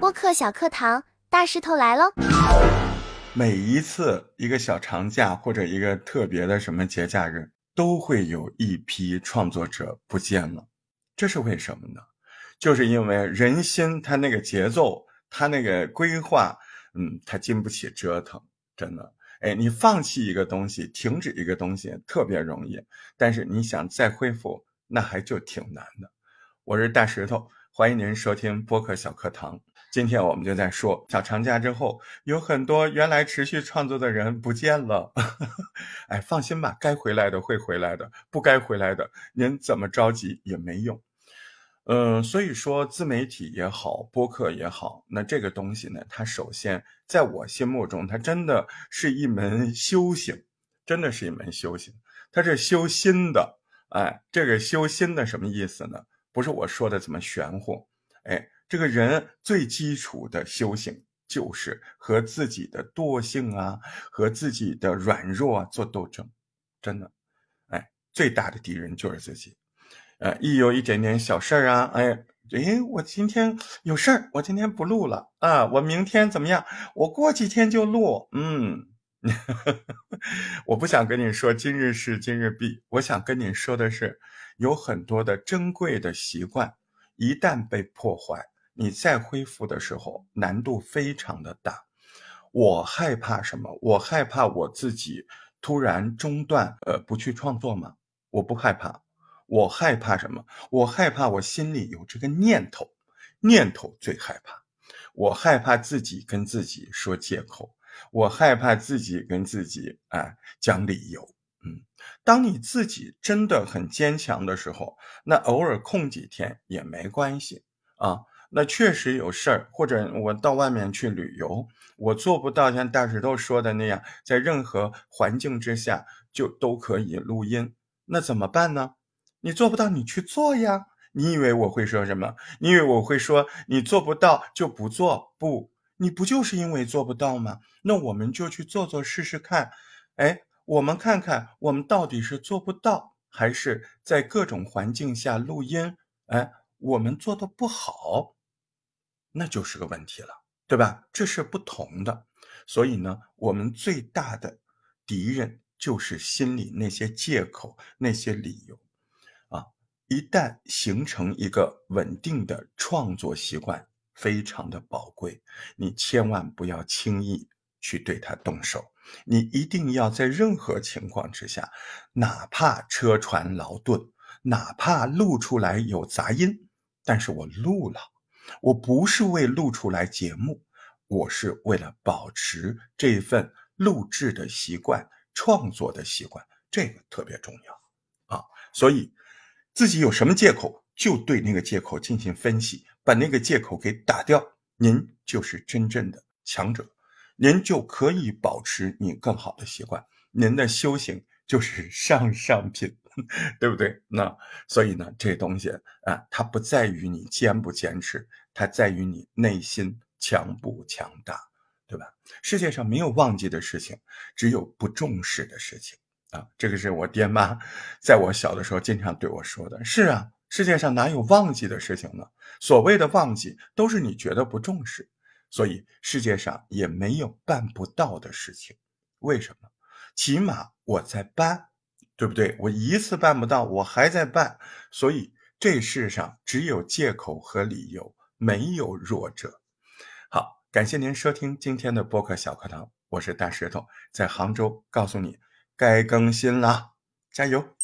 播客小课堂，大石头来喽！每一次一个小长假或者一个特别的什么节假日，都会有一批创作者不见了，这是为什么呢？就是因为人心他那个节奏，他那个规划，嗯，他经不起折腾，真的。哎，你放弃一个东西，停止一个东西特别容易，但是你想再恢复，那还就挺难的。我是大石头，欢迎您收听播客小课堂。今天我们就在说，小长假之后，有很多原来持续创作的人不见了。哎，放心吧，该回来的会回来的，不该回来的，您怎么着急也没用。嗯，所以说自媒体也好，播客也好，那这个东西呢，它首先在我心目中，它真的是一门修行，真的是一门修行，它是修心的。哎，这个修心的什么意思呢？不是我说的怎么玄乎。哎，这个人最基础的修行，就是和自己的惰性啊，和自己的软弱啊做斗争。真的，哎，最大的敌人就是自己。呃，一有一点点小事儿啊，哎，哎，我今天有事儿，我今天不录了啊，我明天怎么样？我过几天就录。嗯，我不想跟你说今日事今日毕，我想跟你说的是，有很多的珍贵的习惯，一旦被破坏，你再恢复的时候难度非常的大。我害怕什么？我害怕我自己突然中断，呃，不去创作吗？我不害怕。我害怕什么？我害怕我心里有这个念头，念头最害怕。我害怕自己跟自己说借口，我害怕自己跟自己哎讲理由。嗯，当你自己真的很坚强的时候，那偶尔空几天也没关系啊。那确实有事儿，或者我到外面去旅游，我做不到像大石头说的那样，在任何环境之下就都可以录音，那怎么办呢？你做不到，你去做呀！你以为我会说什么？你以为我会说你做不到就不做？不，你不就是因为做不到吗？那我们就去做做试试看。哎，我们看看我们到底是做不到，还是在各种环境下录音？哎，我们做的不好，那就是个问题了，对吧？这是不同的。所以呢，我们最大的敌人就是心里那些借口、那些理由。啊一旦形成一个稳定的创作习惯，非常的宝贵。你千万不要轻易去对它动手。你一定要在任何情况之下，哪怕车船劳顿，哪怕录出来有杂音，但是我录了。我不是为录出来节目，我是为了保持这份录制的习惯、创作的习惯，这个特别重要啊。所以。自己有什么借口，就对那个借口进行分析，把那个借口给打掉，您就是真正的强者，您就可以保持你更好的习惯，您的修行就是上上品，对不对？那所以呢，这东西啊，它不在于你坚不坚持，它在于你内心强不强大，对吧？世界上没有忘记的事情，只有不重视的事情。啊，这个是我爹妈在我小的时候经常对我说的。是啊，世界上哪有忘记的事情呢？所谓的忘记，都是你觉得不重视。所以世界上也没有办不到的事情。为什么？起码我在办，对不对？我一次办不到，我还在办。所以这世上只有借口和理由，没有弱者。好，感谢您收听今天的播客小课堂，我是大石头，在杭州告诉你。该更新了，加油！